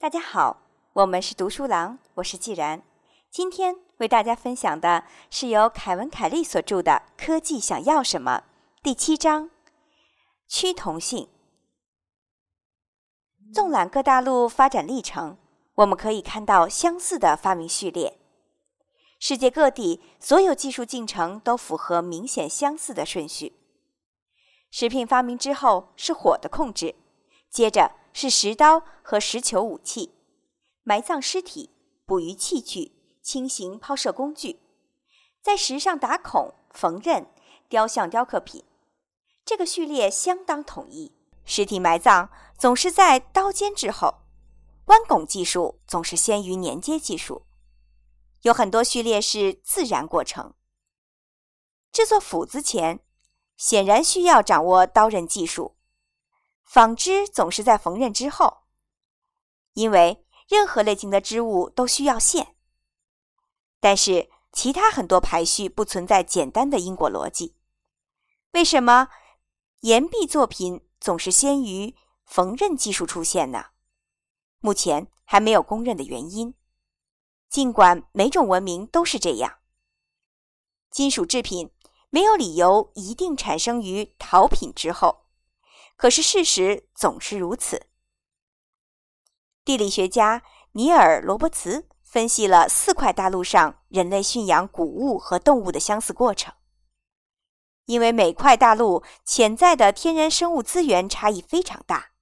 大家好，我们是读书郎，我是既然。今天为大家分享的是由凯文·凯利所著的《科技想要什么》第七章“趋同性”。纵览各大陆发展历程，我们可以看到相似的发明序列。世界各地所有技术进程都符合明显相似的顺序。食品发明之后是火的控制，接着。是石刀和石球武器，埋葬尸体、捕鱼器具、轻型抛射工具，在石上打孔、缝纫、雕像雕刻品。这个序列相当统一。尸体埋葬总是在刀尖之后，弯拱技术总是先于粘接技术。有很多序列是自然过程。制作斧子前，显然需要掌握刀刃技术。纺织总是在缝纫之后，因为任何类型的织物都需要线。但是其他很多排序不存在简单的因果逻辑。为什么岩壁作品总是先于缝纫技术出现呢？目前还没有公认的原因。尽管每种文明都是这样，金属制品没有理由一定产生于陶品之后。可是事实总是如此。地理学家尼尔·罗伯茨分析了四块大陆上人类驯养谷物和动物的相似过程。因为每块大陆潜在的天然生物资源差异非常大，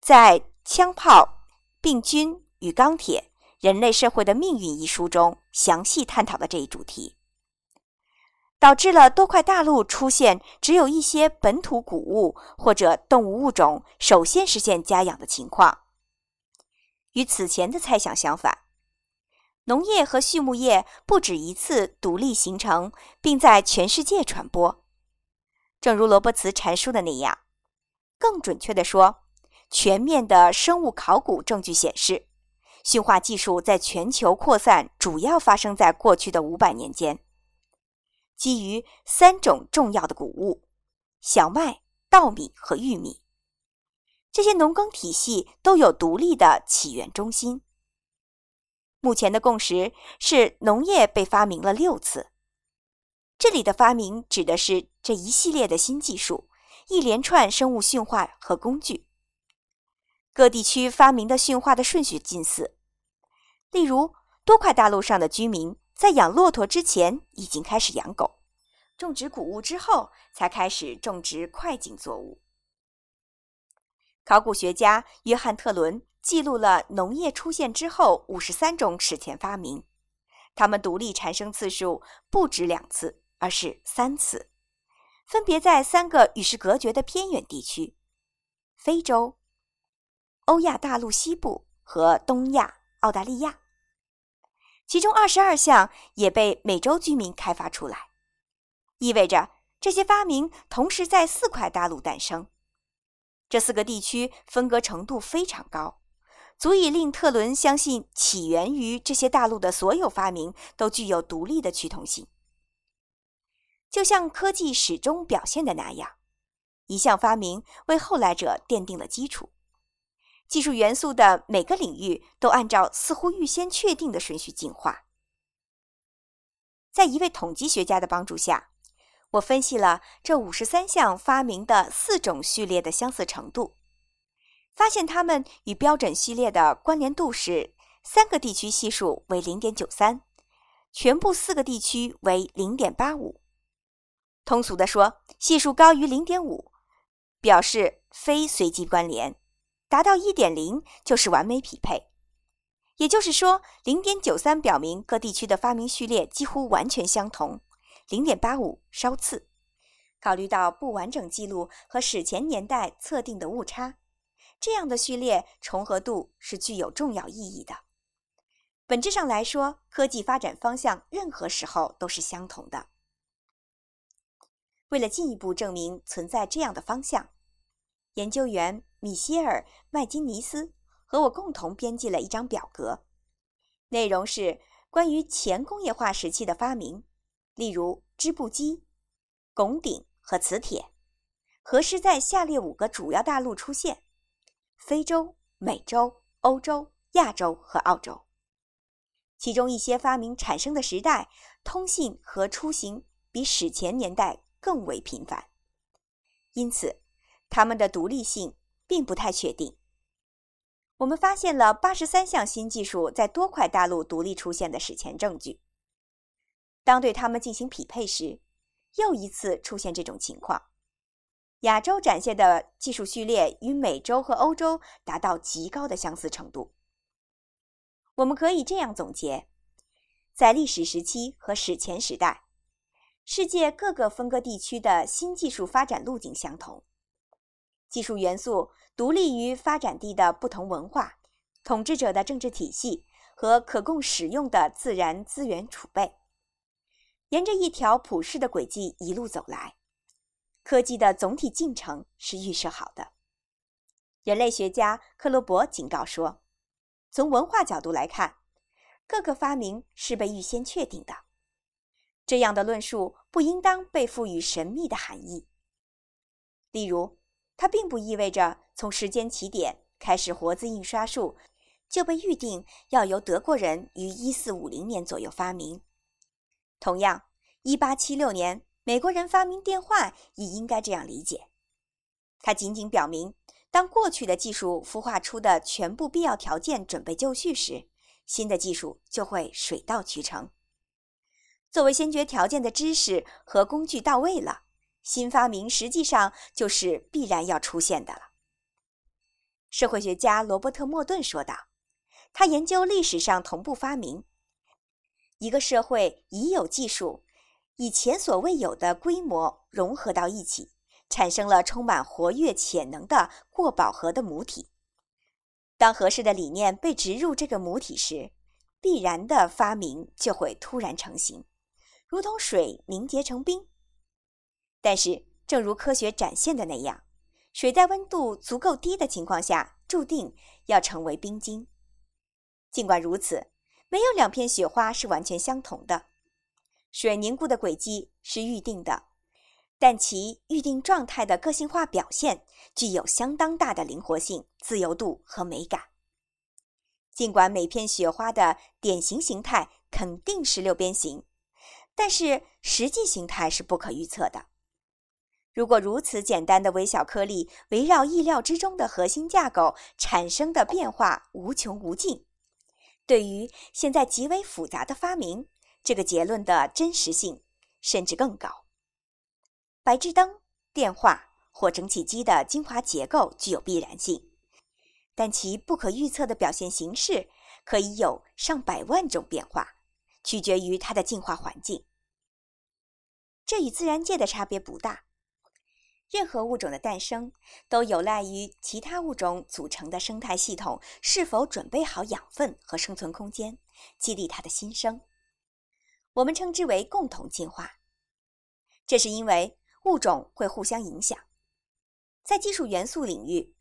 在《枪炮、病菌与钢铁：人类社会的命运》一书中详细探讨了这一主题。导致了多块大陆出现只有一些本土谷物或者动物物种首先实现家养的情况。与此前的猜想相反，农业和畜牧业不止一次独立形成，并在全世界传播。正如罗伯茨阐述的那样，更准确地说，全面的生物考古证据显示，驯化技术在全球扩散主要发生在过去的五百年间。基于三种重要的谷物：小麦、稻米和玉米。这些农耕体系都有独立的起源中心。目前的共识是，农业被发明了六次。这里的发明指的是这一系列的新技术，一连串生物驯化和工具。各地区发明的驯化的顺序近似。例如，多块大陆上的居民。在养骆驼之前，已经开始养狗；种植谷物之后，才开始种植快景作物。考古学家约翰特伦记录了农业出现之后五十三种史前发明，它们独立产生次数不止两次，而是三次，分别在三个与世隔绝的偏远地区：非洲、欧亚大陆西部和东亚澳大利亚。其中二十二项也被美洲居民开发出来，意味着这些发明同时在四块大陆诞生。这四个地区分割程度非常高，足以令特伦相信起源于这些大陆的所有发明都具有独立的趋同性。就像科技始终表现的那样，一项发明为后来者奠定了基础。技术元素的每个领域都按照似乎预先确定的顺序进化。在一位统计学家的帮助下，我分析了这五十三项发明的四种序列的相似程度，发现它们与标准序列的关联度是：三个地区系数为零点九三，全部四个地区为零点八五。通俗地说，系数高于零点五，表示非随机关联。达到一点零就是完美匹配，也就是说，零点九三表明各地区的发明序列几乎完全相同，零点八五稍次。考虑到不完整记录和史前年代测定的误差，这样的序列重合度是具有重要意义的。本质上来说，科技发展方向任何时候都是相同的。为了进一步证明存在这样的方向，研究员。米歇尔·麦金尼斯和我共同编辑了一张表格，内容是关于前工业化时期的发明，例如织布机、拱顶和磁铁，何时在下列五个主要大陆出现：非洲、美洲、欧洲、亚洲和澳洲。其中一些发明产生的时代，通信和出行比史前年代更为频繁，因此它们的独立性并不太确定。我们发现了八十三项新技术在多块大陆独立出现的史前证据。当对它们进行匹配时，又一次出现这种情况：亚洲展现的技术序列与美洲和欧洲达到极高的相似程度。我们可以这样总结：在历史时期和史前时代，世界各个分割地区的新技术发展路径相同，技术元素独立于发展地的不同文化、统治者的政治体系和可供使用的自然资源储备。沿着一条普世的轨迹一路走来，科技的总体进程是预设好的。人类学家克罗伯警告说，从文化角度来看，各个发明是被预先确定的。这样的论述不应当被赋予神秘的含义。例如，它并不意味着从时间起点开始，活字印刷术就被预定要由德国人于1450年左右发明。同样，1876年，美国人发明电话也应该这样理解。它仅仅表明，当过去的技术孵化出的全部必要条件准备就绪时，新的技术就会水到渠成。作为先决条件的知识和工具到位了，新发明实际上就是必然要出现的了。社会学家罗伯特·莫顿说道：“他研究历史上同步发明。”一个社会已有技术，以前所未有的规模融合到一起，产生了充满活跃潜能的过饱和的母体。当合适的理念被植入这个母体时，必然的发明就会突然成型，如同水凝结成冰。但是，正如科学展现的那样，水在温度足够低的情况下，注定要成为冰晶。尽管如此。没有两片雪花是完全相同的，水凝固的轨迹是预定的，但其预定状态的个性化表现具有相当大的灵活性、自由度和美感。尽管每片雪花的典型形态肯定是六边形，但是实际形态是不可预测的。如果如此简单的微小颗粒围绕意料之中的核心架构产生的变化无穷无尽。对于现在极为复杂的发明，这个结论的真实性甚至更高。白炽灯、电话或蒸汽机的精华结构具有必然性，但其不可预测的表现形式可以有上百万种变化，取决于它的进化环境。这与自然界的差别不大。任何物种的诞生都有赖于其他物种组成的生态系统是否准备好养分和生存空间，激励它的新生。我们称之为共同进化。这是因为物种会互相影响。在技术元素领域，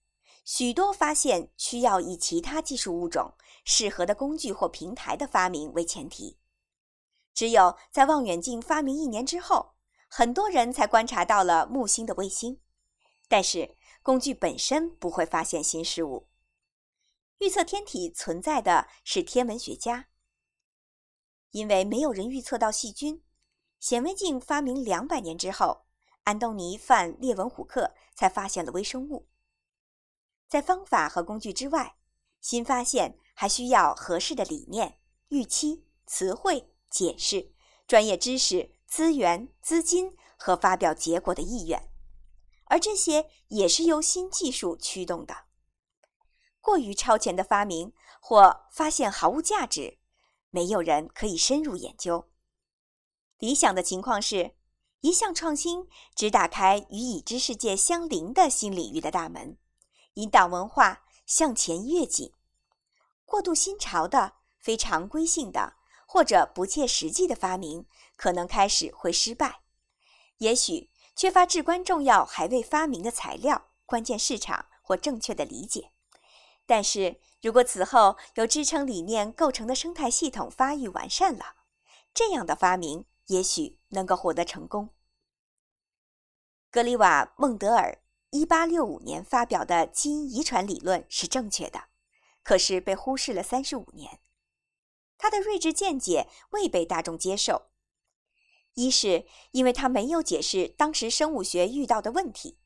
许多发现需要以其他技术物种适合的工具或平台的发明为前提。只有在望远镜发明一年之后。很多人才观察到了木星的卫星，但是工具本身不会发现新事物。预测天体存在的是天文学家，因为没有人预测到细菌。显微镜发明两百年之后，安东尼·范·列文虎克才发现了微生物。在方法和工具之外，新发现还需要合适的理念、预期、词汇、解释、专业知识。资源、资金和发表结果的意愿，而这些也是由新技术驱动的。过于超前的发明或发现毫无价值，没有人可以深入研究。理想的情况是，一项创新只打开与已知世界相邻的新领域的大门，引导文化向前跃进。过度新潮的、非常规性的。或者不切实际的发明可能开始会失败，也许缺乏至关重要还未发明的材料、关键市场或正确的理解。但是如果此后由支撑理念构成的生态系统发育完善了，这样的发明也许能够获得成功。格里瓦·孟德尔1865年发表的基因遗传理论是正确的，可是被忽视了三十五年。他的睿智见解未被大众接受，一是因为他没有解释当时生物学遇到的问题，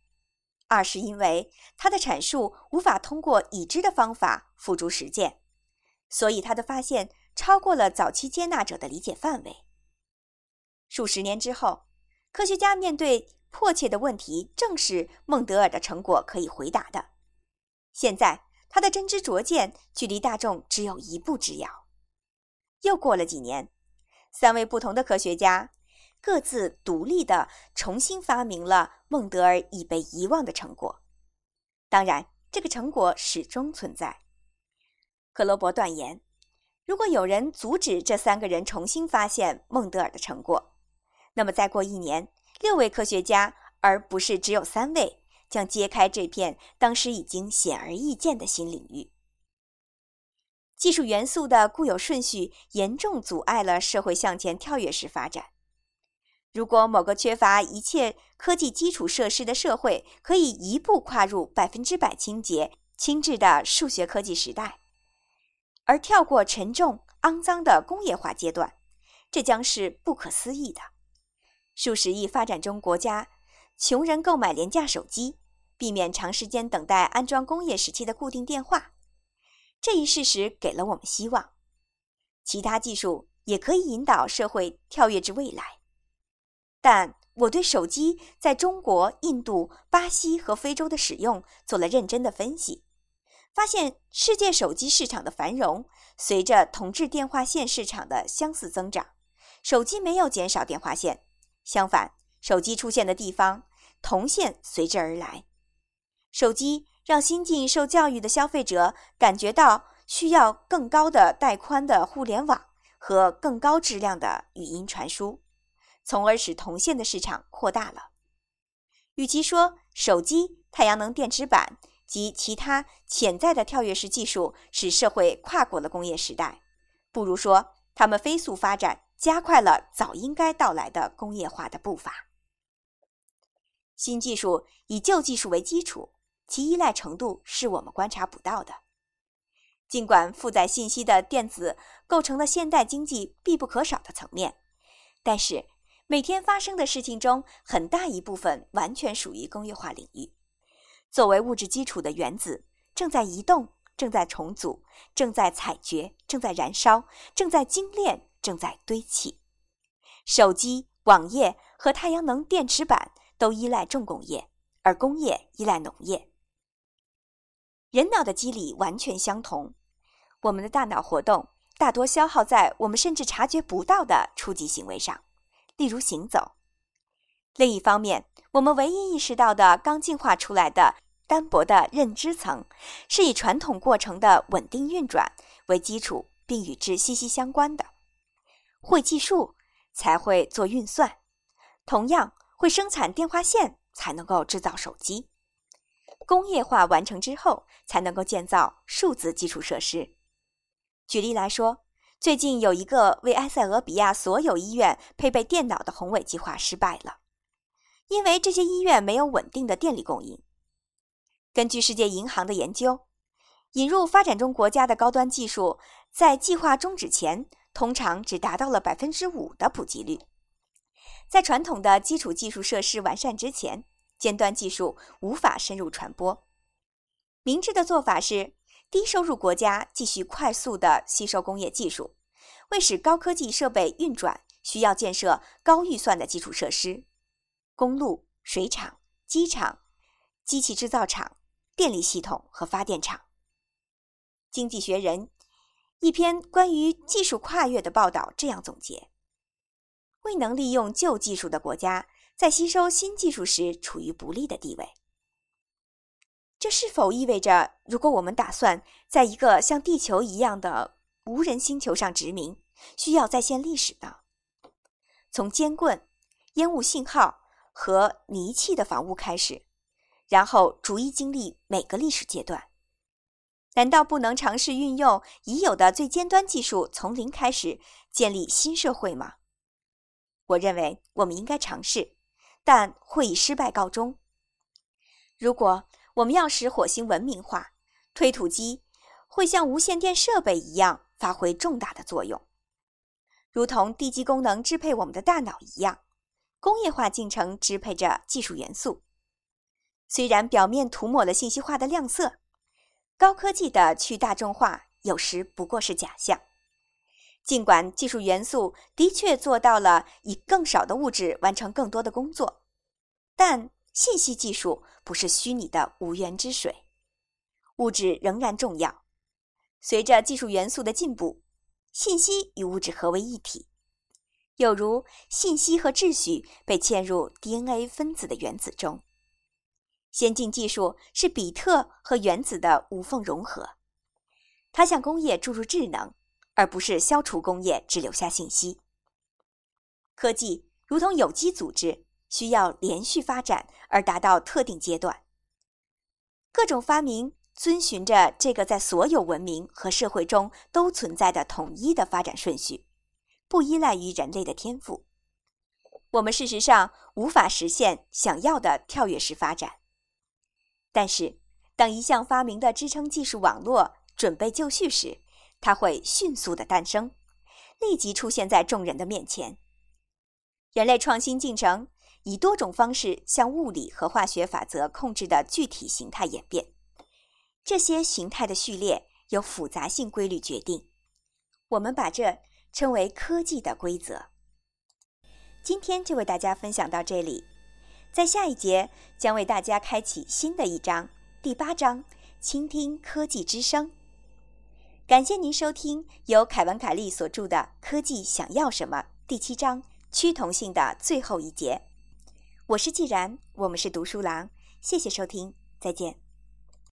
二是因为他的阐述无法通过已知的方法付诸实践，所以他的发现超过了早期接纳者的理解范围。数十年之后，科学家面对迫切的问题，正是孟德尔的成果可以回答的。现在，他的真知灼见距离大众只有一步之遥。又过了几年，三位不同的科学家各自独立地重新发明了孟德尔已被遗忘的成果。当然，这个成果始终存在。克罗伯断言，如果有人阻止这三个人重新发现孟德尔的成果，那么再过一年，六位科学家，而不是只有三位，将揭开这片当时已经显而易见的新领域。技术元素的固有顺序严重阻碍了社会向前跳跃式发展。如果某个缺乏一切科技基础设施的社会可以一步跨入百分之百清洁、轻质的数学科技时代，而跳过沉重肮脏的工业化阶段，这将是不可思议的。数十亿发展中国家穷人购买廉价手机，避免长时间等待安装工业时期的固定电话。这一事实给了我们希望，其他技术也可以引导社会跳跃至未来。但我对手机在中国、印度、巴西和非洲的使用做了认真的分析，发现世界手机市场的繁荣随着同质电话线市场的相似增长，手机没有减少电话线，相反，手机出现的地方，铜线随之而来。手机。让新进受教育的消费者感觉到需要更高的带宽的互联网和更高质量的语音传输，从而使铜线的市场扩大了。与其说手机、太阳能电池板及其他潜在的跳跃式技术使社会跨过了工业时代，不如说它们飞速发展加快了早应该到来的工业化的步伐。新技术以旧技术为基础。其依赖程度是我们观察不到的。尽管负载信息的电子构成了现代经济必不可少的层面，但是每天发生的事情中，很大一部分完全属于工业化领域。作为物质基础的原子，正在移动，正在重组，正在采掘，正在燃烧，正在精炼，正在堆砌。手机、网页和太阳能电池板都依赖重工业，而工业依赖农业。人脑的机理完全相同，我们的大脑活动大多消耗在我们甚至察觉不到的初级行为上，例如行走。另一方面，我们唯一意识到的刚进化出来的单薄的认知层，是以传统过程的稳定运转为基础，并与之息息相关的。会计数才会做运算，同样会生产电话线才能够制造手机。工业化完成之后，才能够建造数字基础设施。举例来说，最近有一个为埃塞俄比亚所有医院配备电脑的宏伟计划失败了，因为这些医院没有稳定的电力供应。根据世界银行的研究，引入发展中国家的高端技术，在计划终止前，通常只达到了百分之五的普及率。在传统的基础技术设施完善之前。尖端技术无法深入传播。明智的做法是，低收入国家继续快速地吸收工业技术，为使高科技设备运转，需要建设高预算的基础设施：公路、水厂、机场、机器制造厂、电力系统和发电厂。《经济学人》一篇关于技术跨越的报道这样总结：未能利用旧技术的国家。在吸收新技术时处于不利的地位，这是否意味着，如果我们打算在一个像地球一样的无人星球上殖民，需要再现历史呢？从尖棍、烟雾信号和泥气的房屋开始，然后逐一经历每个历史阶段，难道不能尝试运用已有的最尖端技术，从零开始建立新社会吗？我认为我们应该尝试。但会以失败告终。如果我们要使火星文明化，推土机会像无线电设备一样发挥重大的作用，如同地基功能支配我们的大脑一样，工业化进程支配着技术元素。虽然表面涂抹了信息化的亮色，高科技的去大众化有时不过是假象。尽管技术元素的确做到了以更少的物质完成更多的工作，但信息技术不是虚拟的无源之水，物质仍然重要。随着技术元素的进步，信息与物质合为一体，有如信息和秩序被嵌入 DNA 分子的原子中。先进技术是比特和原子的无缝融合，它向工业注入智能。而不是消除工业，只留下信息。科技如同有机组织，需要连续发展而达到特定阶段。各种发明遵循着这个在所有文明和社会中都存在的统一的发展顺序，不依赖于人类的天赋。我们事实上无法实现想要的跳跃式发展。但是，当一项发明的支撑技术网络准备就绪时，它会迅速的诞生，立即出现在众人的面前。人类创新进程以多种方式向物理和化学法则控制的具体形态演变，这些形态的序列由复杂性规律决定。我们把这称为科技的规则。今天就为大家分享到这里，在下一节将为大家开启新的一章，第八章：倾听科技之声。感谢您收听由凯文·凯利所著的《科技想要什么》第七章“趋同性”的最后一节。我是既然，我们是读书郎。谢谢收听，再见。